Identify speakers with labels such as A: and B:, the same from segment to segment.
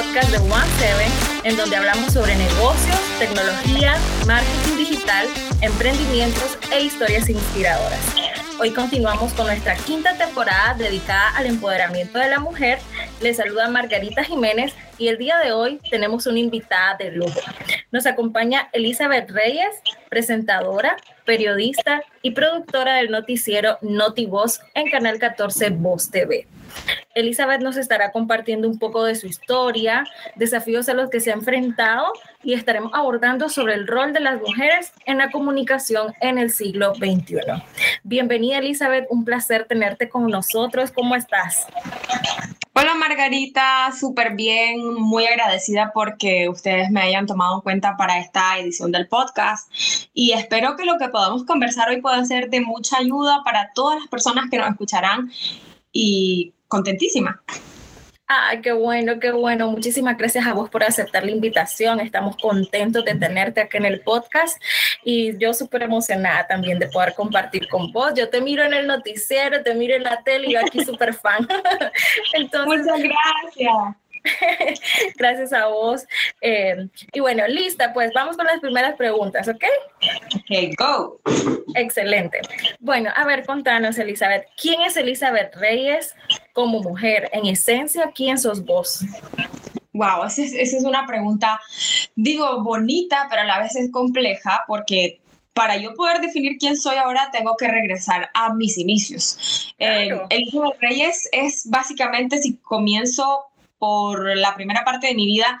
A: podcast de One Seven, en donde hablamos sobre negocios, tecnología, marketing digital, emprendimientos e historias inspiradoras. Hoy continuamos con nuestra quinta temporada dedicada al empoderamiento de la mujer. Les saluda Margarita Jiménez y el día de hoy tenemos una invitada de lujo. Nos acompaña Elizabeth Reyes, presentadora, periodista y productora del noticiero NotiVoz en Canal 14 Voz TV. Elizabeth nos estará compartiendo un poco de su historia, desafíos a los que se ha enfrentado y estaremos abordando sobre el rol de las mujeres en la comunicación en el siglo XXI. Bienvenida Elizabeth, un placer tenerte con nosotros. ¿Cómo estás?
B: Hola Margarita, súper bien, muy agradecida porque ustedes me hayan tomado en cuenta para esta edición del podcast y espero que lo que podamos conversar hoy pueda ser de mucha ayuda para todas las personas que nos escucharán y contentísima.
A: Ay, qué bueno, qué bueno. Muchísimas gracias a vos por aceptar la invitación. Estamos contentos de tenerte aquí en el podcast y yo súper emocionada también de poder compartir con vos. Yo te miro en el noticiero, te miro en la tele y yo aquí súper fan.
B: Entonces, Muchas gracias.
A: Gracias a vos. Eh, y bueno, lista, pues vamos con las primeras preguntas, ¿ok?
B: Ok, go.
A: Excelente. Bueno, a ver, contanos, Elizabeth, ¿quién es Elizabeth Reyes como mujer? En esencia, ¿quién sos vos?
B: Wow, esa es, una pregunta, digo, bonita, pero a la vez es compleja porque para yo poder definir quién soy ahora, tengo que regresar a mis inicios. Eh, Elizabeth Reyes es básicamente, si comienzo por la primera parte de mi vida,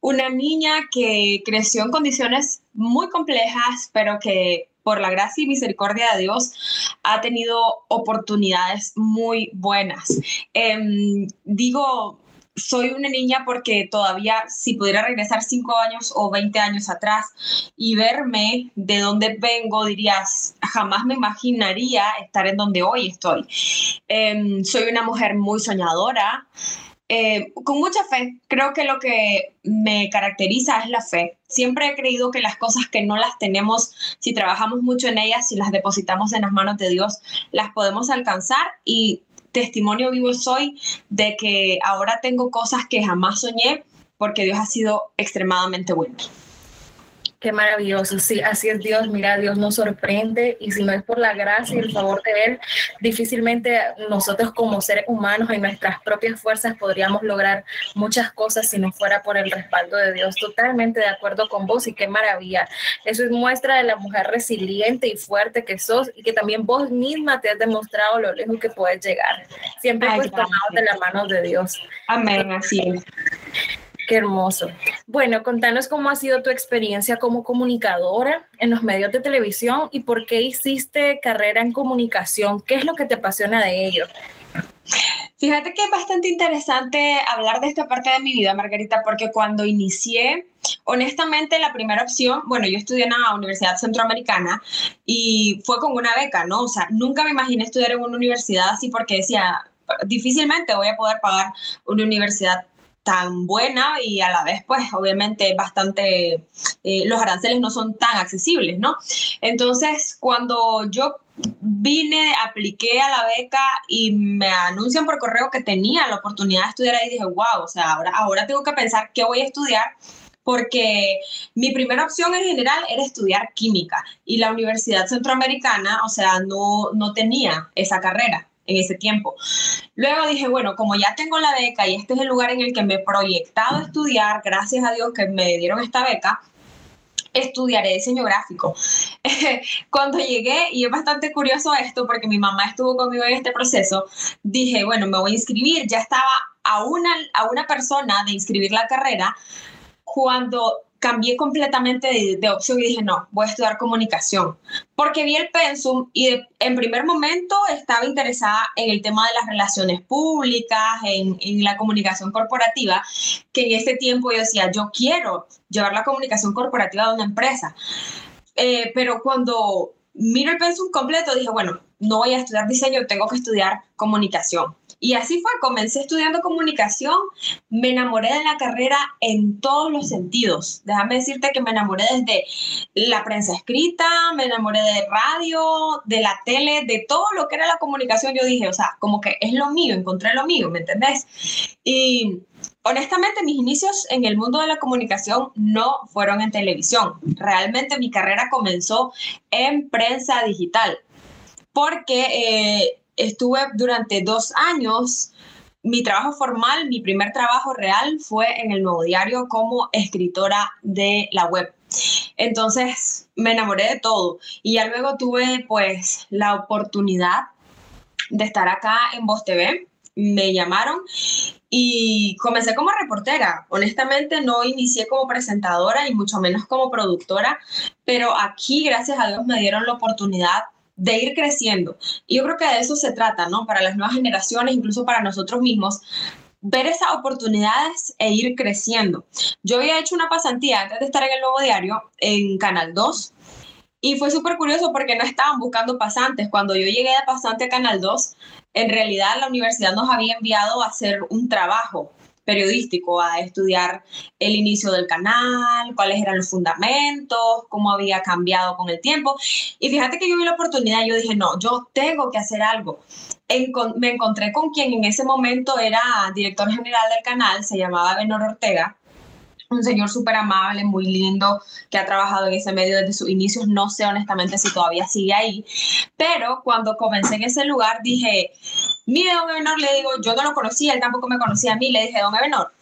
B: una niña que creció en condiciones muy complejas, pero que por la gracia y misericordia de Dios ha tenido oportunidades muy buenas. Em, digo, soy una niña porque todavía si pudiera regresar cinco años o 20 años atrás y verme de dónde vengo, dirías, jamás me imaginaría estar en donde hoy estoy. Em, soy una mujer muy soñadora. Eh, con mucha fe. Creo que lo que me caracteriza es la fe. Siempre he creído que las cosas que no las tenemos, si trabajamos mucho en ellas, si las depositamos en las manos de Dios, las podemos alcanzar y testimonio vivo soy de que ahora tengo cosas que jamás soñé porque Dios ha sido extremadamente bueno.
A: Qué maravilloso, sí, así es Dios, mira, Dios nos sorprende y si no es por la gracia y el favor de Él, difícilmente nosotros como seres humanos en nuestras propias fuerzas podríamos lograr muchas cosas si no fuera por el respaldo de Dios. Totalmente de acuerdo con vos y qué maravilla. Eso es muestra de la mujer resiliente y fuerte que sos y que también vos misma te has demostrado lo lejos que puedes llegar. Siempre pues tomado de la mano de Dios.
B: Amén, así es.
A: Qué hermoso. Bueno, contanos cómo ha sido tu experiencia como comunicadora en los medios de televisión y por qué hiciste carrera en comunicación. ¿Qué es lo que te apasiona de ello?
B: Fíjate que es bastante interesante hablar de esta parte de mi vida, Margarita, porque cuando inicié, honestamente, la primera opción, bueno, yo estudié en la Universidad Centroamericana y fue con una beca, ¿no? O sea, nunca me imaginé estudiar en una universidad así porque decía, difícilmente voy a poder pagar una universidad tan buena y a la vez, pues obviamente bastante, eh, los aranceles no son tan accesibles, ¿no? Entonces, cuando yo vine, apliqué a la beca y me anuncian por correo que tenía la oportunidad de estudiar ahí, dije, wow, o sea, ahora, ahora tengo que pensar qué voy a estudiar porque mi primera opción en general era estudiar química y la Universidad Centroamericana, o sea, no, no tenía esa carrera en ese tiempo. Luego dije, bueno, como ya tengo la beca y este es el lugar en el que me he proyectado a estudiar, gracias a Dios que me dieron esta beca, estudiaré diseño gráfico. Cuando llegué, y es bastante curioso esto porque mi mamá estuvo conmigo en este proceso, dije, bueno, me voy a inscribir, ya estaba a una, a una persona de inscribir la carrera cuando cambié completamente de, opción y dije, no, voy a estudiar comunicación, porque vi el pensum y en primer momento estaba interesada en el tema de las relaciones públicas, en, en, la comunicación corporativa, que en ese tiempo yo decía, yo quiero llevar la comunicación corporativa de una empresa. Eh, pero cuando miro el pensum completo, dije, bueno, no voy a estudiar diseño, tengo que estudiar comunicación. Y así fue, comencé estudiando comunicación, me enamoré de la carrera en todos los sentidos. Déjame decirte que me enamoré desde la prensa escrita, me enamoré de radio, de la tele, de todo lo que era la comunicación. Yo dije, o sea, como que es lo mío, encontré lo mío, ¿me entendés? Y honestamente, mis inicios en el mundo de la comunicación no fueron en televisión. Realmente mi carrera comenzó en prensa digital, porque eh, estuve durante dos años mi trabajo formal, mi primer trabajo real fue en el Nuevo Diario como escritora de la web. Entonces me enamoré de todo y ya luego tuve pues la oportunidad de estar acá en Voz TV. Me llamaron y comencé como reportera. Honestamente no inicié como presentadora y mucho menos como productora, pero aquí gracias a Dios me dieron la oportunidad de ir creciendo. Y yo creo que de eso se trata, ¿no? Para las nuevas generaciones, incluso para nosotros mismos, ver esas oportunidades e ir creciendo. Yo había hecho una pasantía antes de estar en el Nuevo Diario en Canal 2 y fue súper curioso porque no estaban buscando pasantes. Cuando yo llegué de pasante a Canal 2, en realidad la universidad nos había enviado a hacer un trabajo periodístico, a estudiar el inicio del canal, cuáles eran los fundamentos, cómo había cambiado con el tiempo. Y fíjate que yo vi la oportunidad, yo dije, no, yo tengo que hacer algo. me encontré con quien en ese momento era director general del canal, se llamaba Benor Ortega, un señor súper amable, muy lindo, que ha trabajado en ese medio desde sus inicios. No sé honestamente si todavía sigue ahí, pero cuando comencé en ese lugar dije, mire, don Ebenor, le digo, yo no lo conocía, él tampoco me conocía a mí, le dije, don Ebenor,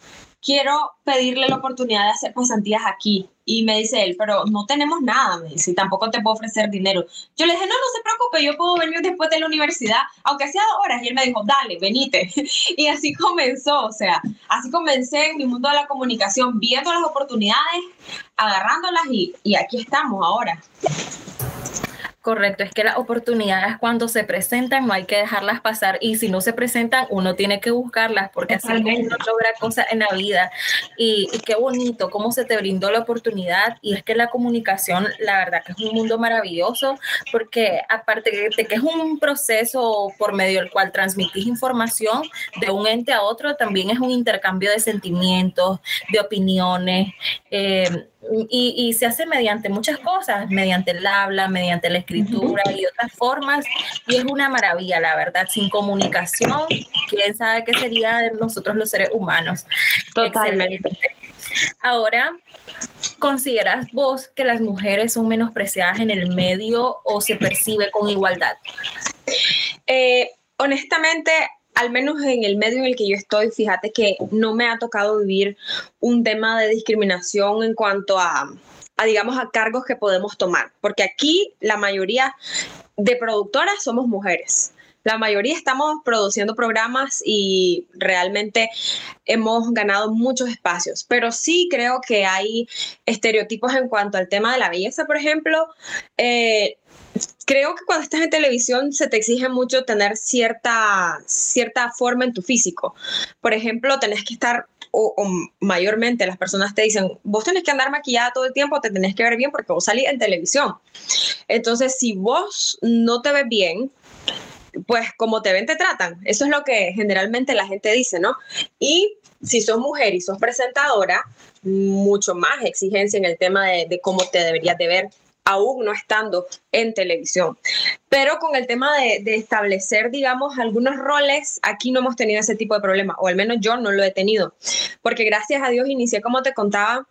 B: quiero pedirle la oportunidad de hacer pasantías aquí. Y me dice él, pero no tenemos nada, me dice, tampoco te puedo ofrecer dinero. Yo le dije, no, no se preocupe, yo puedo venir después de la universidad, aunque sea dos horas. Y él me dijo, dale, venite. y así comenzó, o sea, así comencé en mi mundo de la comunicación, viendo las oportunidades, agarrándolas y, y aquí estamos ahora.
A: Correcto, es que las oportunidades cuando se presentan no hay que dejarlas pasar y si no se presentan uno tiene que buscarlas porque así uno logra cosas en la vida y, qué bonito cómo se te brindó la oportunidad y es que la comunicación la verdad que es un mundo maravilloso porque aparte de que es un proceso por medio del cual transmitís información de un ente a otro también es un intercambio de sentimientos, de opiniones. Eh, y, se hace mediante muchas cosas, mediante el habla, mediante la escritura y otras formas. Y es una maravilla, la verdad. Sin comunicación, quién sabe qué sería de nosotros los seres humanos.
B: Totalmente.
A: Ahora, ¿consideras vos que las mujeres son menospreciadas en el medio o se percibe con igualdad?
B: Eh, honestamente, al menos en el medio en el que yo estoy, fíjate que no me ha tocado vivir un tema de discriminación en cuanto a, digamos, a cargos que podemos tomar, porque aquí la mayoría de productoras somos mujeres. La mayoría estamos produciendo programas y realmente hemos ganado muchos espacios, pero sí creo que hay estereotipos en cuanto al tema de la belleza, por ejemplo. Eh, creo que cuando estás en televisión se te exige mucho tener cierta, cierta forma en tu físico. Por ejemplo, tenés que estar, o, mayormente las personas te dicen, vos tenés que andar maquillada todo el tiempo, te tenés que ver bien porque vos salís en televisión. Entonces, si vos no te ves bien, pues como te ven, te tratan. Eso es lo que generalmente la gente dice, ¿no? Y si sos mujer y sos presentadora, mucho más exigencia en el tema de, de cómo te deberías de ver aún no estando en televisión. Pero con el tema de, establecer, digamos, algunos roles, aquí no hemos tenido ese tipo de problema, o al menos yo no lo he tenido, porque gracias a Dios inicié, como te contaba,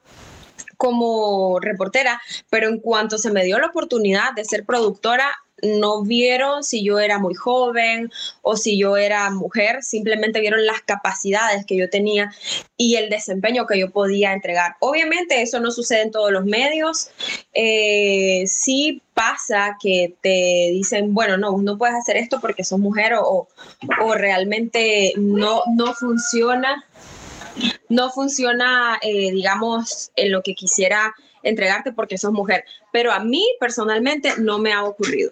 B: como reportera, pero en cuanto se me dio la oportunidad de ser productora, no vieron si yo era muy joven o si yo era mujer, simplemente vieron las capacidades que yo tenía y el desempeño que yo podía entregar. Obviamente eso no sucede en todos los medios. Eh, sí pasa que te dicen, bueno, no, no puedes hacer esto porque sos mujer o, o realmente no, no funciona. No funciona, eh, digamos, en lo que quisiera entregarte porque sos mujer. Pero a mí personalmente no me ha ocurrido.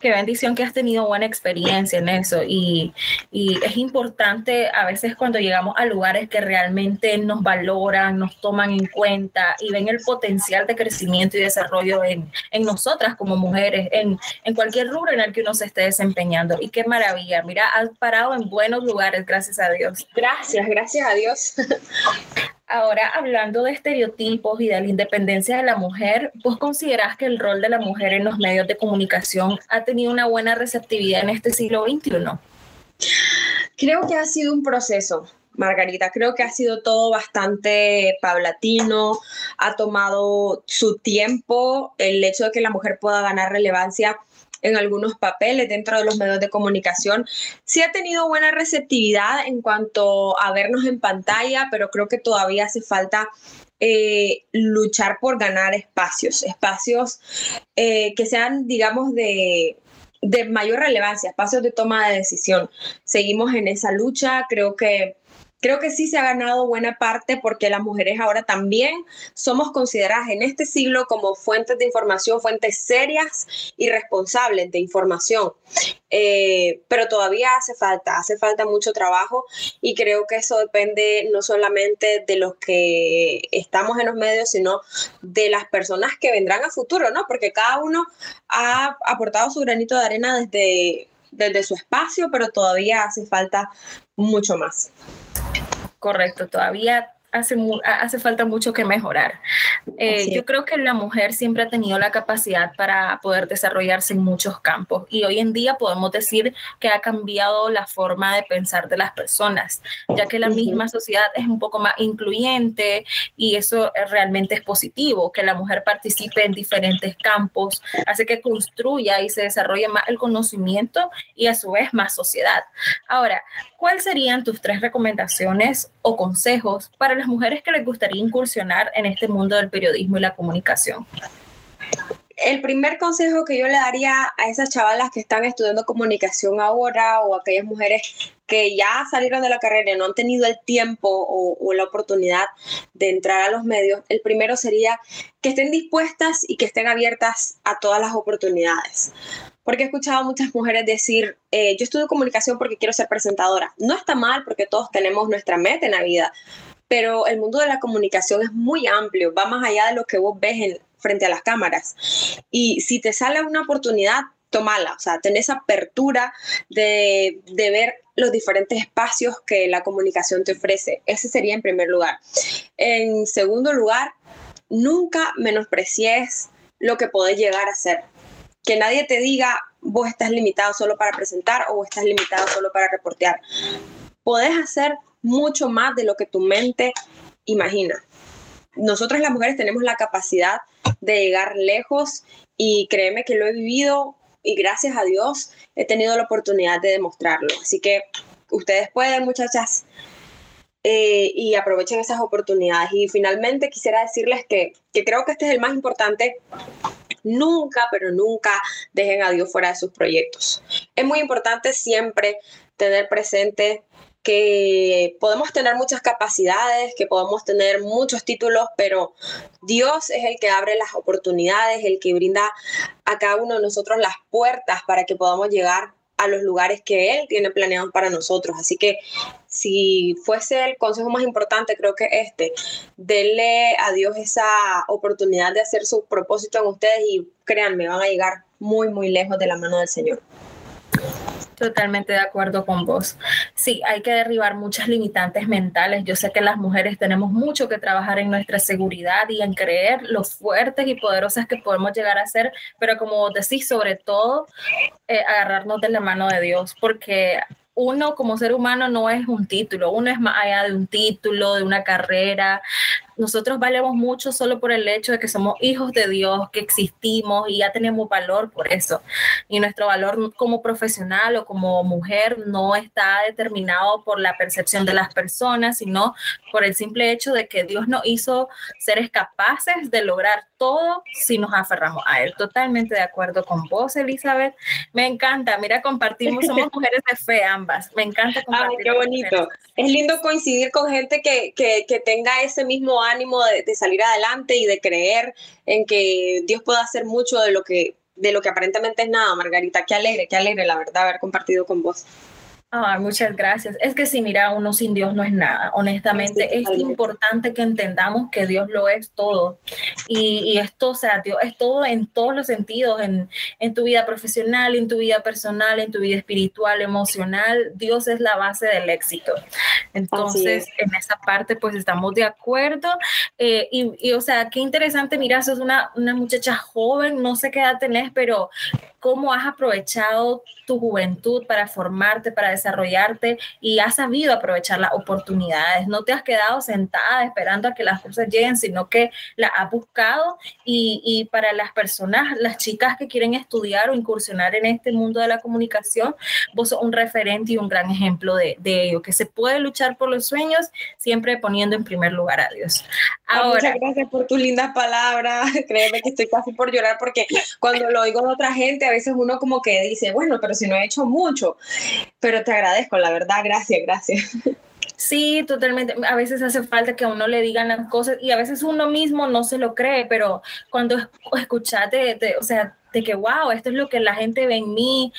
A: Qué bendición que has tenido buena experiencia en eso y, y es importante a veces cuando llegamos a lugares que realmente nos valoran, nos toman en cuenta y ven el potencial de crecimiento y desarrollo en, en nosotras como mujeres, en, en cualquier rubro en el que uno se esté desempeñando. Y qué maravilla, mira, has parado en buenos lugares, gracias a Dios.
B: Gracias, gracias a Dios.
A: Ahora, hablando de estereotipos y de la independencia de la mujer, ¿vos considerás que el rol de la mujer en los medios de comunicación ha tenido una buena receptividad en este siglo XXI?
B: Creo que ha sido un proceso. Margarita. Creo que ha sido todo bastante paulatino, ha tomado su tiempo el hecho de que la mujer pueda ganar relevancia en algunos papeles dentro de los medios de comunicación. Sí ha tenido buena receptividad en cuanto a vernos en pantalla, pero creo que todavía hace falta eh, luchar por ganar espacios, espacios eh, que sean, digamos, de, de mayor relevancia, espacios de toma de decisión. Seguimos en esa lucha, creo que Creo que sí se ha ganado buena parte porque las mujeres ahora también somos consideradas en este siglo como fuentes de información, fuentes serias y responsables de información. Eh, pero todavía hace falta, hace falta mucho trabajo y creo que eso depende no solamente de los que estamos en los medios, sino de las personas que vendrán a futuro, ¿no? Porque cada uno ha aportado su granito de arena desde, desde su espacio, pero todavía hace falta mucho más.
A: Correcto, todavía hace, hace falta mucho que mejorar. Eh, yo creo que la mujer siempre ha tenido la capacidad para poder desarrollarse en muchos campos y hoy en día podemos decir que ha cambiado la forma de pensar de las personas, ya que la misma sociedad es un poco más incluyente y eso realmente es positivo, que la mujer participe en diferentes campos, hace que construya y se desarrolle más el conocimiento y a su vez más sociedad. Ahora, ¿cuáles serían tus tres recomendaciones o consejos para las mujeres que les gustaría incursionar en este mundo del periodismo y la comunicación?
B: El primer consejo que yo le daría a esas chavalas que están estudiando comunicación ahora o aquellas mujeres que ya salieron de la carrera y no han tenido el tiempo o, la oportunidad de entrar a los medios, el primero sería que estén dispuestas y que estén abiertas a todas las oportunidades porque he escuchado a muchas mujeres decir, eh, yo estudio comunicación porque quiero ser presentadora. No está mal porque todos tenemos nuestra meta en la vida, pero el mundo de la comunicación es muy amplio, va más allá de lo que vos ves en, frente a las cámaras. Y si te sale una oportunidad, tomala, o sea, tenés apertura de, de ver los diferentes espacios que la comunicación te ofrece. Ese sería en primer lugar. En segundo lugar, nunca menosprecies lo que podés llegar a ser que nadie te diga, vos estás limitado solo para presentar o vos estás limitado solo para reportear. Podés hacer mucho más de lo que tu mente imagina. Nosotras las mujeres tenemos la capacidad de llegar lejos y créeme que lo he vivido y gracias a Dios he tenido la oportunidad de demostrarlo. Así que ustedes pueden, muchachas, eh, y aprovechen esas oportunidades. Y finalmente quisiera decirles que, que creo que este es el más importante nunca, pero nunca dejen a Dios fuera de sus proyectos. Es muy importante siempre tener presente que podemos tener muchas capacidades, que podemos tener muchos títulos, pero Dios es el que abre las oportunidades, el que brinda a cada uno de nosotros las puertas para que podamos llegar a los lugares que Él tiene planeados para nosotros. Así que si fuese el consejo más importante, creo que este, denle a Dios esa oportunidad de hacer su propósito en ustedes y créanme, van a llegar muy, muy lejos de la mano del Señor.
A: Totalmente de acuerdo con vos. Sí, hay que derribar muchas limitantes mentales. Yo sé que las mujeres tenemos mucho que trabajar en nuestra seguridad y en creer lo fuertes y poderosas que podemos llegar a ser, pero como decís, sobre todo, eh, agarrarnos de la mano de Dios, porque uno como ser humano no es un título, uno es más allá de un título, de una carrera, nosotros valemos mucho solo por el hecho de que somos hijos de Dios, que existimos y ya tenemos valor por eso. Y nuestro valor como profesional o como mujer no está determinado por la percepción de las personas, sino por el simple hecho de que Dios nos hizo seres capaces de lograr todo si nos aferramos a Él. Totalmente de acuerdo con vos, Elizabeth. Me encanta. Mira, compartimos, somos mujeres de fe ambas. Me encanta compartir.
B: Ay, qué bonito. Es lindo coincidir con gente que, que, que tenga ese mismo ánimo de, salir adelante y de creer en que Dios puede hacer mucho de lo que de lo que aparentemente es nada, Margarita. Qué alegre, qué alegre, la verdad, haber compartido con vos.
A: Ah, muchas gracias. Es que si mira, uno sin Dios no es nada. Honestamente, es importante que entendamos que Dios lo es todo. Y, esto, o sea, Dios es todo en todos los sentidos, en, en, tu vida profesional, en tu vida personal, en tu vida espiritual, emocional. Dios es la base del éxito. Entonces, en esa parte, pues estamos de acuerdo. Eh, y, y, o sea, qué interesante, mira, sos una, una muchacha joven, no sé qué edad tenés, pero cómo has aprovechado tu juventud para formarte, para desarrollarte y has sabido aprovechar las oportunidades. No te has quedado sentada esperando a que las cosas lleguen, sino que las has buscado y, y para las personas, las chicas que quieren estudiar o incursionar en este mundo de la comunicación, vos sos un referente y un gran ejemplo de, de ello, que se puede luchar por los sueños siempre poniendo en primer lugar a Dios.
B: Ah, Ahora, Muchas gracias por tus lindas palabras. Créeme que estoy casi por llorar porque cuando lo oigo de otra gente, a veces uno como que dice, bueno, pero si no he hecho mucho, pero te agradezco, la verdad, gracias, gracias.
A: Sí, totalmente. A veces hace falta que a uno le digan las cosas y a veces uno mismo no se lo cree, pero cuando escuchate, o sea, de que, wow, esto es lo que la gente ve en mí.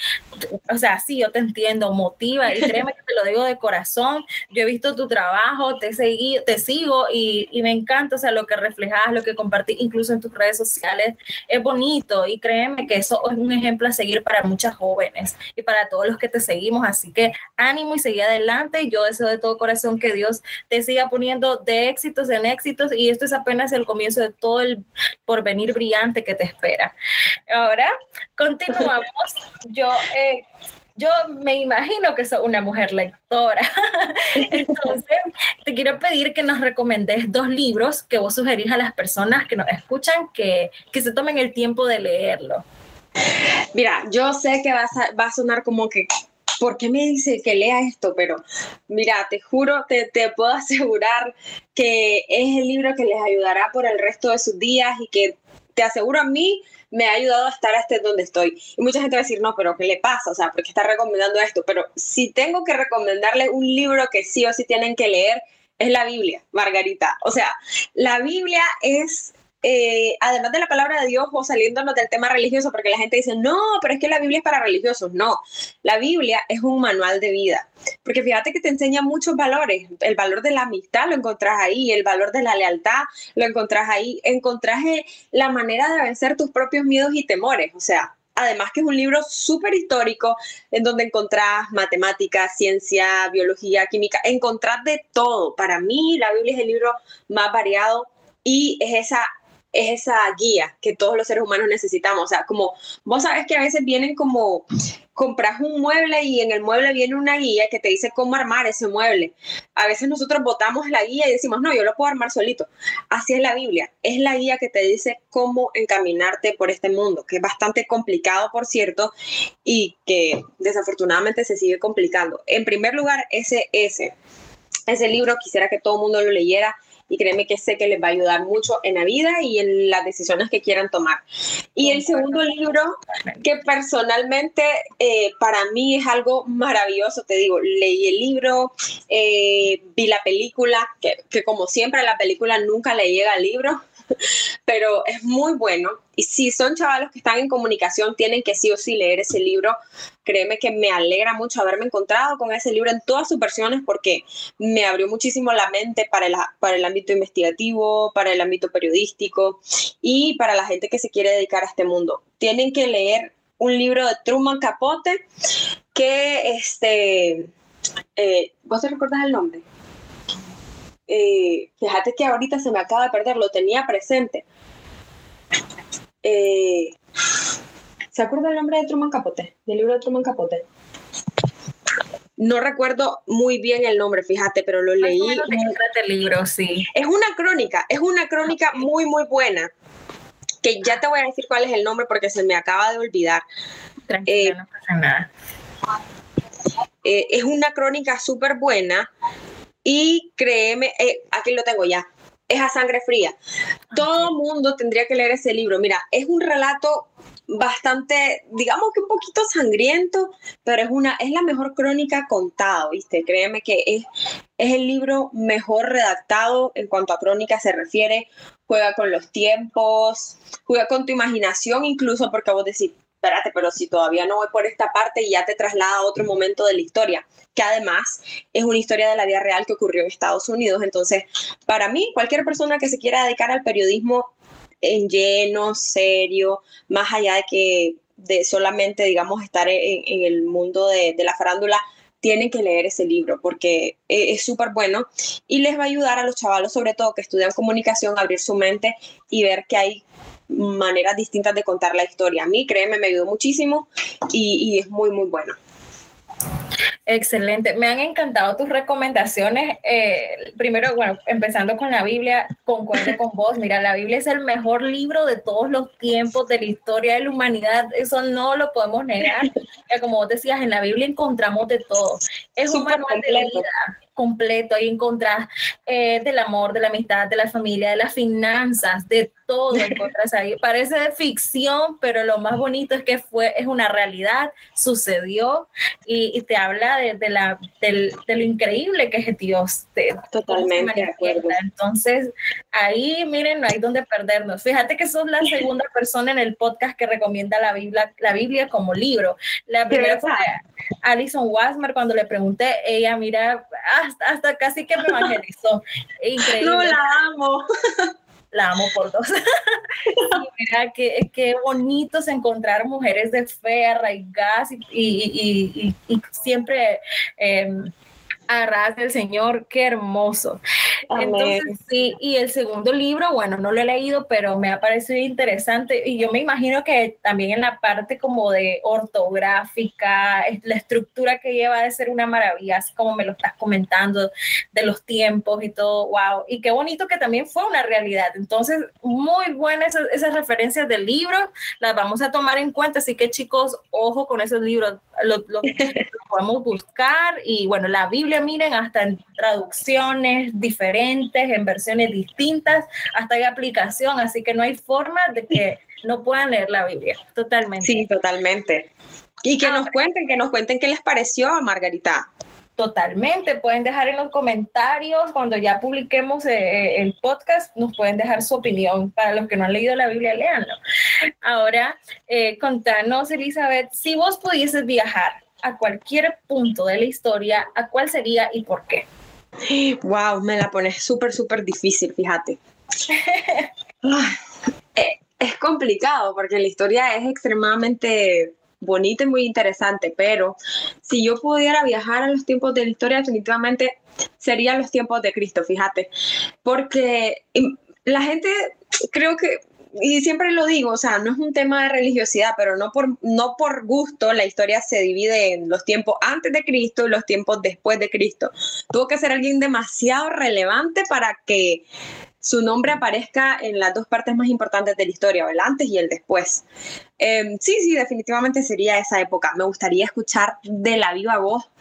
A: O sea, sí, yo te entiendo, motiva y créeme que te lo digo de corazón. Yo he visto tu trabajo, te, seguí, te sigo y, y me encanta, o sea, lo que reflejas, lo que compartís, incluso en tus redes sociales, es bonito y créeme que eso es un ejemplo a seguir para muchas jóvenes y para todos los que te seguimos. Así que ánimo y seguí adelante. Yo deseo de todo corazón que Dios te siga poniendo de éxitos en éxitos y esto es apenas el comienzo de todo el porvenir brillante que te espera ahora continuamos. Yo, eh, yo me imagino que soy una mujer lectora. Entonces, te quiero pedir que nos recomendes dos libros que vos sugerís a las personas que nos escuchan que, que se tomen el tiempo de leerlo.
B: Mira, yo sé que va a, va a sonar como que ¿por qué me dice que lea esto? Pero mira, te juro, te, te, puedo asegurar que es el libro que les ayudará por el resto de sus días y que te aseguro a mí me ha ayudado a estar hasta donde estoy. Y mucha gente va a decir, no, pero ¿qué le pasa? O sea, ¿por qué está recomendando esto? Pero si tengo que recomendarle un libro que sí o sí tienen que leer, es la Biblia, Margarita. O sea, la Biblia es eh, además de la palabra de Dios o saliéndonos del tema religioso, porque la gente dice, no, pero es que la Biblia es para religiosos. No, la Biblia es un manual de vida, porque fíjate que te enseña muchos valores. El valor de la amistad lo encontrás ahí, el valor de la lealtad lo encontrás ahí, encontrás eh, la manera de vencer tus propios miedos y temores. O sea, además que es un libro súper histórico en donde encontrás matemáticas, ciencia, biología, química, encontrás de todo. Para mí la Biblia es el libro más variado y es esa es esa guía que todos los seres humanos necesitamos. O sea, como vos sabes que a veces vienen como, compras un mueble y en el mueble viene una guía que te dice cómo armar ese mueble. A veces nosotros botamos la guía y decimos, no, yo lo puedo armar solito. Así es la Biblia. Es la guía que te dice cómo encaminarte por este mundo, que es bastante complicado, por cierto, y que desafortunadamente se sigue complicando. En primer lugar, ese, ese, ese libro quisiera que todo el mundo lo leyera y créeme que sé que les va a ayudar mucho en la vida y en las decisiones que quieran tomar. Y el segundo libro, que personalmente eh, para mí es algo maravilloso, te digo, leí el libro, eh, vi la película, que, que como siempre la película nunca le llega al libro, pero es muy bueno. Y si son chavalos que están en comunicación, tienen que sí o sí leer ese libro. Créeme que me alegra mucho haberme encontrado con ese libro en todas sus versiones porque me abrió muchísimo la mente para el, para el ámbito investigativo, para el ámbito periodístico y para la gente que se quiere dedicar a este mundo. Tienen que leer un libro de Truman Capote que, este, eh, ¿vos te recuerdas el nombre? Eh, fíjate que ahorita se me acaba de perder, lo tenía presente. Eh, ¿Se acuerda el nombre de Truman Capote? Del libro de Truman Capote. No recuerdo muy bien el nombre, fíjate, pero lo leí.
A: el libro, sí.
B: Es una crónica, es una crónica muy, muy buena. Que ya te voy a decir cuál es el nombre porque se me acaba de olvidar.
A: Tranquila, eh, no pasa nada.
B: es una crónica súper buena y créeme, eh, aquí lo tengo ya, es a sangre fría. Todo mundo tendría que leer ese libro. Mira, es un relato bastante, digamos que un poquito sangriento, pero es una, es la mejor crónica contada, ¿viste? Créeme que es, es el libro mejor redactado en cuanto a crónica se refiere. Juega con los tiempos, juega con tu imaginación incluso, porque vos decís, espérate, pero si todavía no voy por esta parte, ya te traslada a otro momento de la historia, que además es una historia de la vida real que ocurrió en Estados Unidos. Entonces, para mí, cualquier persona que se quiera dedicar al periodismo en lleno, serio, más allá de que de solamente, digamos, estar en, el mundo de, de la farándula, tienen que leer ese libro porque eh, es súper bueno y les va a ayudar a los chavalos, sobre todo que estudian comunicación, a abrir su mente y ver que hay maneras distintas de contar la historia. A mí, créeme, me ayudó muchísimo y, y es muy, muy bueno.
A: Excelente, me han encantado tus recomendaciones. Eh, primero, bueno, empezando con la Biblia, concuerdo con vos. Mira, la Biblia es el mejor libro de todos los tiempos de la historia de la humanidad. Eso no lo podemos negar. Como vos decías, en la Biblia encontramos de todo. Es un manual de vida completo, ahí encontrás eh, del amor, de la amistad, de la familia, de las finanzas, de todo encontrás ahí. Parece de ficción, pero lo más bonito es que fue, es una realidad, sucedió y, te habla de, la, de, lo increíble que es Dios.
B: Totalmente de acuerdo.
A: Entonces, ahí, miren, no hay donde perdernos. Fíjate que sos la segunda persona en el podcast que recomienda la Biblia, la Biblia como libro. La primera fue Alison Wasmer, cuando le pregunté, ella, mira, hasta, casi que me evangelizó. Increíble.
B: No la amo.
A: La amo por dos. mira, qué, qué bonito es encontrar mujeres de fe arraigadas y, y, y, y siempre eh, Arras del Señor, qué hermoso. Entonces, sí, y el segundo libro, bueno, no lo he leído, pero me ha parecido interesante y yo me imagino que también en la parte como de ortográfica, la estructura que lleva de ser una maravilla, así como me lo estás comentando, de los tiempos y todo, wow, y qué bonito que también fue una realidad. Entonces, muy buenas esas, referencias del libro, las vamos a tomar en cuenta, así que chicos, ojo con esos libros, lo, lo podemos buscar y bueno, la Biblia miren, hasta en traducciones diferentes, en versiones distintas, hasta hay aplicación, así que no hay forma de que no puedan leer la Biblia, totalmente.
B: Sí, totalmente. Y que nos cuenten, que nos cuenten qué les pareció a Margarita.
A: Totalmente, pueden dejar en los comentarios cuando ya publiquemos eh, eh, el podcast, nos pueden dejar su opinión. Para los que no han leído la Biblia, léanlo. Ahora, eh, contanos, Elizabeth, si vos pudieses viajar a cualquier punto de la historia, ¿a cuál sería y por qué?
B: Wow, me la pones súper, súper difícil, fíjate. Ah, eh, es complicado porque la historia es extremadamente bonita y muy interesante, pero si yo pudiera viajar a los tiempos de la historia, definitivamente serían los tiempos de Cristo, fíjate, porque la gente creo que y siempre lo digo, o sea, no es un tema de religiosidad, pero no por, no por gusto la historia se divide en los tiempos antes de Cristo y los tiempos después de Cristo. Tuvo que ser alguien demasiado relevante para que su nombre aparezca en las dos partes más importantes de la historia, el antes y el después. Em, sí, sí, definitivamente sería esa época. Me gustaría escuchar de la viva voz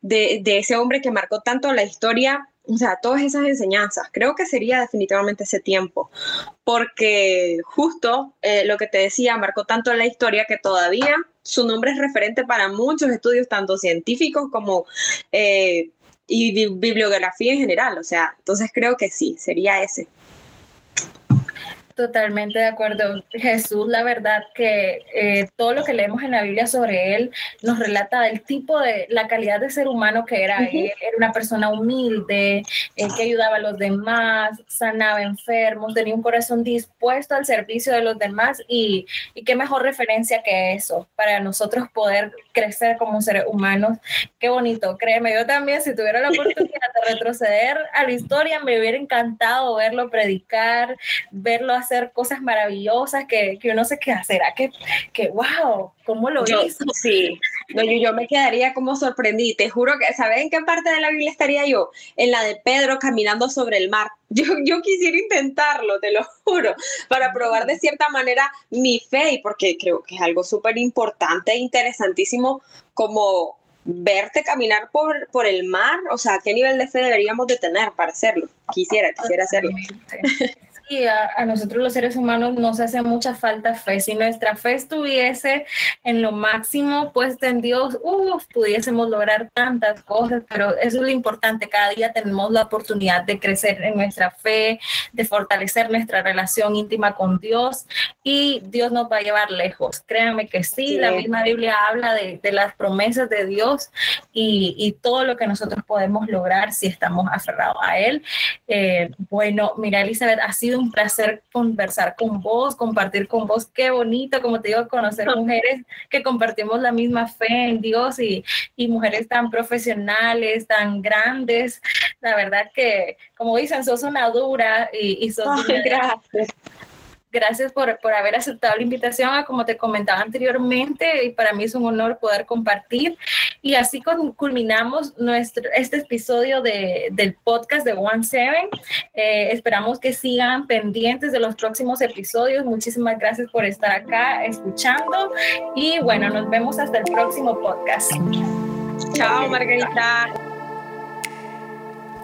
B: de, de ese hombre que marcó tanto la historia o sea, todas esas enseñanzas. Creo que sería definitivamente ese tiempo, porque justo eh, lo que te decía marcó tanto la historia que todavía su nombre es referente para muchos estudios, tanto científicos como eh, y bibliografía en general. O sea, entonces creo que sí, sería ese.
A: Totalmente de acuerdo. Jesús, la verdad que eh, todo lo que leemos en la Biblia sobre él nos relata del tipo de, la calidad de ser humano que era él. Era una persona humilde, eh, que ayudaba a los demás, sanaba enfermos, tenía un corazón dispuesto al servicio de los demás y, y qué mejor referencia que eso para nosotros poder crecer como seres humanos. Qué bonito, créeme, yo también si tuviera la oportunidad de retroceder a la historia me hubiera encantado verlo predicar, verlo hacer cosas maravillosas que, que uno se queda, ¿será que, que wow, cómo lo hizo?
B: Sí, no, yo, yo, me quedaría como sorprendida. Te juro que, ¿saben en qué parte de la Biblia estaría yo? En la de Pedro caminando sobre el mar. Yo, yo quisiera intentarlo, te lo juro, para probar de cierta manera mi fe, y porque creo que es algo súper importante e interesantísimo como verte caminar por, por el mar, o sea, ¿qué nivel de fe deberíamos de tener para hacerlo? Quisiera, quisiera hacerlo.
A: Y a, nosotros los seres humanos nos hace mucha falta fe. Si nuestra fe estuviese en lo máximo puesta en Dios, pudiésemos lograr tantas cosas, pero eso es lo importante. Cada día tenemos la oportunidad de crecer en nuestra fe, de fortalecer nuestra relación íntima con Dios y Dios nos va a llevar lejos. Créanme que sí, la misma Biblia habla de, de, las promesas de Dios y, y, todo lo que nosotros podemos lograr si estamos aferrados a Él. Eh, bueno, mira, Elizabeth, ha sido sido un placer conversar con vos, compartir con vos. Qué bonito, como te digo, conocer mujeres que compartimos la misma fe en Dios y, y mujeres tan profesionales, tan grandes. La verdad que, como dicen, sos una dura y, y sos...
B: gracias
A: Gracias por, por, haber aceptado la invitación, como te comentaba anteriormente, y para mí es un honor poder compartir. Y así culminamos nuestro, este episodio de, del podcast de One Seven. Eh, esperamos que sigan pendientes de los próximos episodios. Muchísimas gracias por estar acá escuchando y bueno, nos vemos hasta el próximo podcast.
B: Chao, Margarita.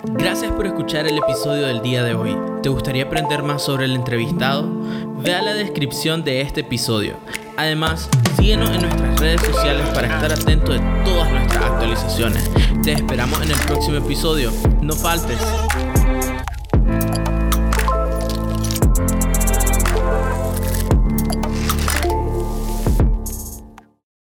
C: Gracias por escuchar el episodio del día de hoy. ¿Te gustaría aprender más sobre el entrevistado? Vea la descripción de este episodio. Además, síguenos en nuestras redes sociales para estar atento de todas nuestras actualizaciones. Te esperamos en el próximo episodio. No faltes.